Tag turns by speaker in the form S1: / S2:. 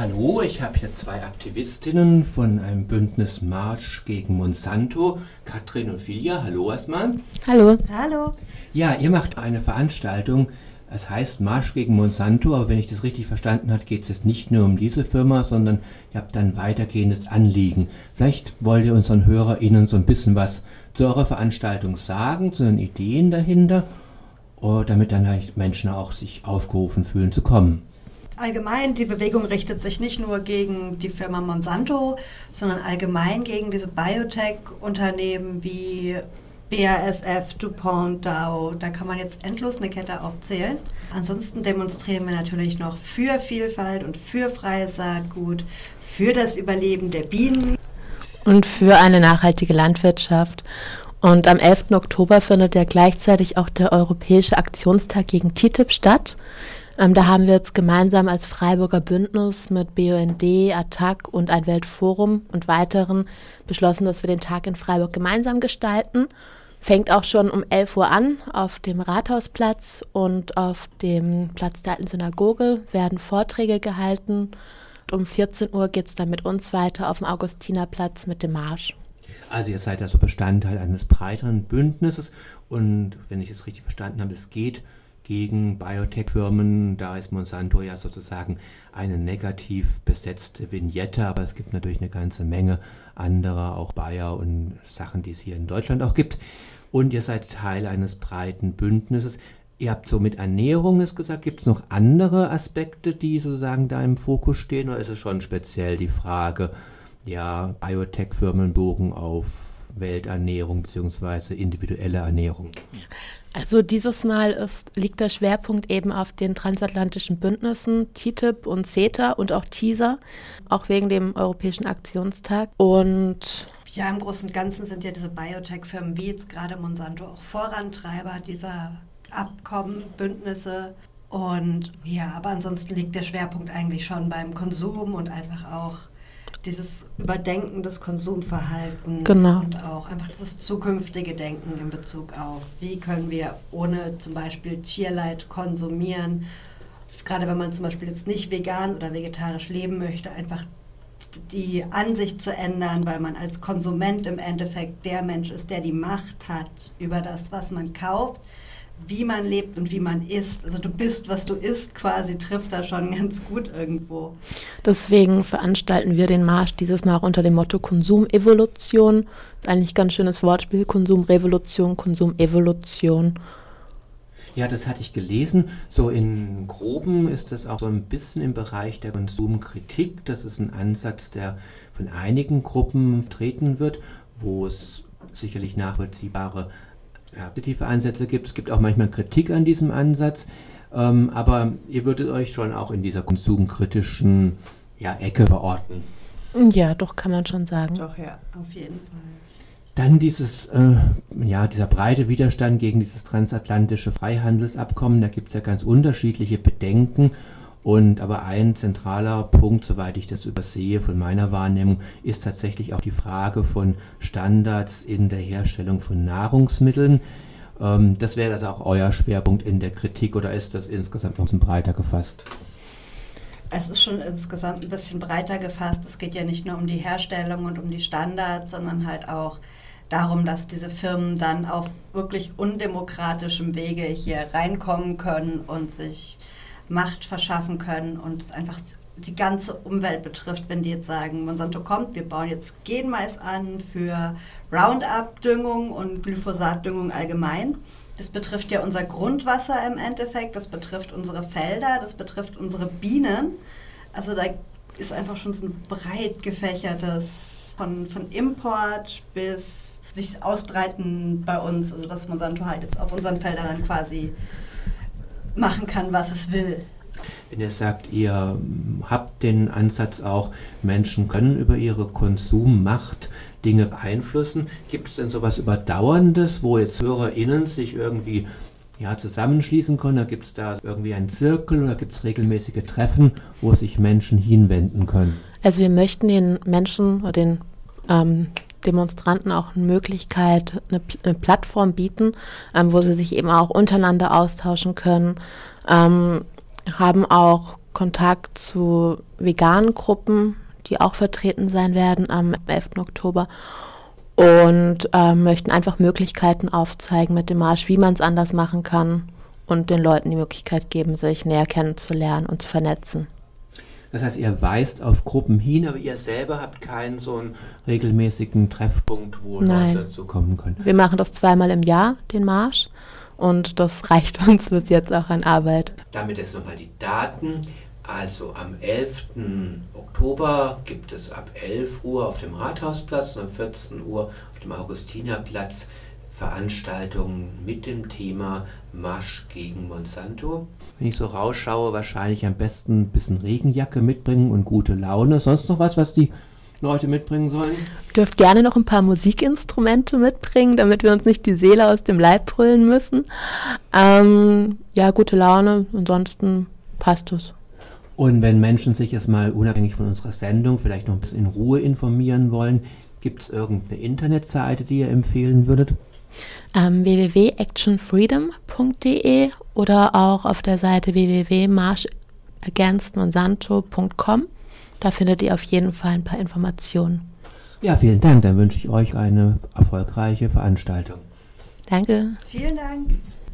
S1: Hallo, ich habe hier zwei Aktivistinnen von einem Bündnis Marsch gegen Monsanto, Katrin und Filia. Hallo erstmal.
S2: Hallo.
S3: Hallo.
S1: Ja, ihr macht eine Veranstaltung, es heißt Marsch gegen Monsanto, aber wenn ich das richtig verstanden habe, geht es jetzt nicht nur um diese Firma, sondern ihr habt dann weitergehendes Anliegen. Vielleicht wollt ihr unseren HörerInnen so ein bisschen was zu eurer Veranstaltung sagen, zu den Ideen dahinter, damit dann halt Menschen auch sich aufgerufen fühlen zu kommen.
S3: Allgemein, die Bewegung richtet sich nicht nur gegen die Firma Monsanto, sondern allgemein gegen diese Biotech-Unternehmen wie BASF, DuPont, Dow. Da kann man jetzt endlos eine Kette aufzählen. Ansonsten demonstrieren wir natürlich noch für Vielfalt und für freies Saatgut, für das Überleben der Bienen.
S2: Und für eine nachhaltige Landwirtschaft. Und am 11. Oktober findet ja gleichzeitig auch der Europäische Aktionstag gegen TTIP statt. Ähm, da haben wir jetzt gemeinsam als Freiburger Bündnis mit BUND, ATTAC und ein Weltforum und weiteren beschlossen, dass wir den Tag in Freiburg gemeinsam gestalten. Fängt auch schon um 11 Uhr an auf dem Rathausplatz und auf dem Platz der alten Synagoge werden Vorträge gehalten. Und um 14 Uhr geht es dann mit uns weiter auf dem Augustinerplatz mit dem Marsch.
S1: Also ihr seid also Bestandteil eines breiteren Bündnisses und wenn ich es richtig verstanden habe, es geht gegen Biotech-Firmen. Da ist Monsanto ja sozusagen eine negativ besetzte Vignette, aber es gibt natürlich eine ganze Menge anderer, auch Bayer und Sachen, die es hier in Deutschland auch gibt. Und ihr seid Teil eines breiten Bündnisses. Ihr habt so mit Ernährung es gesagt, gibt es noch andere Aspekte, die sozusagen da im Fokus stehen, oder ist es schon speziell die Frage, ja, Biotech-Firmen bogen auf Welternährung bzw. individuelle Ernährung?
S2: Also dieses Mal ist, liegt der Schwerpunkt eben auf den transatlantischen Bündnissen TTIP und CETA und auch TISA, auch wegen dem Europäischen Aktionstag. Und
S3: ja, im Großen und Ganzen sind ja diese Biotech-Firmen wie jetzt gerade Monsanto auch Vorantreiber dieser Abkommen, Bündnisse. Und ja, aber ansonsten liegt der Schwerpunkt eigentlich schon beim Konsum und einfach auch dieses Überdenken des Konsumverhaltens
S2: genau.
S3: und auch einfach dieses zukünftige Denken in Bezug auf, wie können wir ohne zum Beispiel Tierleid konsumieren, gerade wenn man zum Beispiel jetzt nicht vegan oder vegetarisch leben möchte, einfach die Ansicht zu ändern, weil man als Konsument im Endeffekt der Mensch ist, der die Macht hat über das, was man kauft wie man lebt und wie man isst. Also du bist, was du isst, quasi trifft da schon ganz gut irgendwo.
S2: Deswegen veranstalten wir den Marsch dieses Mal auch unter dem Motto Konsumevolution. Eigentlich ganz schönes Wortspiel, Konsumrevolution, Konsumevolution.
S1: Ja, das hatte ich gelesen. So in groben ist das auch so ein bisschen im Bereich der Konsumkritik. Das ist ein Ansatz, der von einigen Gruppen vertreten wird, wo es sicherlich nachvollziehbare positive Ansätze gibt. Es gibt auch manchmal Kritik an diesem Ansatz. Ähm, aber ihr würdet euch schon auch in dieser konsumkritischen ja, Ecke verorten.
S2: Ja, doch, kann man schon sagen.
S3: Doch, ja, auf jeden Fall.
S1: Dann dieses, äh, ja, dieser breite Widerstand gegen dieses transatlantische Freihandelsabkommen, da gibt es ja ganz unterschiedliche Bedenken. Und aber ein zentraler Punkt, soweit ich das übersehe von meiner Wahrnehmung, ist tatsächlich auch die Frage von Standards in der Herstellung von Nahrungsmitteln. Ähm, das wäre also auch euer Schwerpunkt in der Kritik oder ist das insgesamt noch ein bisschen breiter gefasst?
S3: Es ist schon insgesamt ein bisschen breiter gefasst. Es geht ja nicht nur um die Herstellung und um die Standards, sondern halt auch darum, dass diese Firmen dann auf wirklich undemokratischem Wege hier reinkommen können und sich Macht verschaffen können und es einfach die ganze Umwelt betrifft, wenn die jetzt sagen, Monsanto kommt, wir bauen jetzt Genmais an für Roundup-Düngung und Glyphosat-Düngung allgemein. Das betrifft ja unser Grundwasser im Endeffekt, das betrifft unsere Felder, das betrifft unsere Bienen. Also da ist einfach schon so ein breit gefächertes von, von Import bis sich ausbreiten bei uns, also dass Monsanto halt jetzt auf unseren Feldern dann quasi machen kann, was es will.
S1: Wenn ihr sagt, ihr habt den Ansatz auch, Menschen können über ihre Konsummacht Dinge beeinflussen, gibt es denn sowas Überdauerndes, wo jetzt HörerInnen sich irgendwie ja, zusammenschließen können? Da gibt es da irgendwie einen Zirkel oder gibt es regelmäßige Treffen, wo sich Menschen hinwenden können?
S2: Also wir möchten den Menschen oder den ähm, Demonstranten auch eine Möglichkeit, eine, eine Plattform bieten, ähm, wo sie sich eben auch untereinander austauschen können, ähm, haben auch Kontakt zu veganen Gruppen, die auch vertreten sein werden am 11. Oktober und äh, möchten einfach Möglichkeiten aufzeigen mit dem Marsch, wie man es anders machen kann und den Leuten die Möglichkeit geben, sich näher kennenzulernen und zu vernetzen.
S1: Das heißt, ihr weist auf Gruppen hin, aber ihr selber habt keinen so einen regelmäßigen Treffpunkt, wo Nein. Leute dazu kommen können.
S2: Wir machen das zweimal im Jahr, den Marsch. Und das reicht uns bis jetzt auch an Arbeit.
S1: Damit jetzt nochmal die Daten. Also am 11. Oktober gibt es ab 11 Uhr auf dem Rathausplatz und um 14 Uhr auf dem Augustinerplatz Veranstaltungen mit dem Thema Marsch gegen Monsanto. Wenn ich so rausschaue, wahrscheinlich am besten ein bisschen Regenjacke mitbringen und gute Laune. Sonst noch was, was die Leute mitbringen sollen?
S2: Dürft gerne noch ein paar Musikinstrumente mitbringen, damit wir uns nicht die Seele aus dem Leib brüllen müssen. Ähm, ja, gute Laune, ansonsten passt es.
S1: Und wenn Menschen sich jetzt mal unabhängig von unserer Sendung vielleicht noch ein bisschen in Ruhe informieren wollen, gibt es irgendeine Internetseite, die ihr empfehlen würdet?
S2: Ähm, www.actionfreedom.de oder auch auf der Seite www.marchagainstmonsanto.com. Da findet ihr auf jeden Fall ein paar Informationen.
S1: Ja, vielen Dank. Dann wünsche ich euch eine erfolgreiche Veranstaltung.
S2: Danke.
S3: Vielen Dank.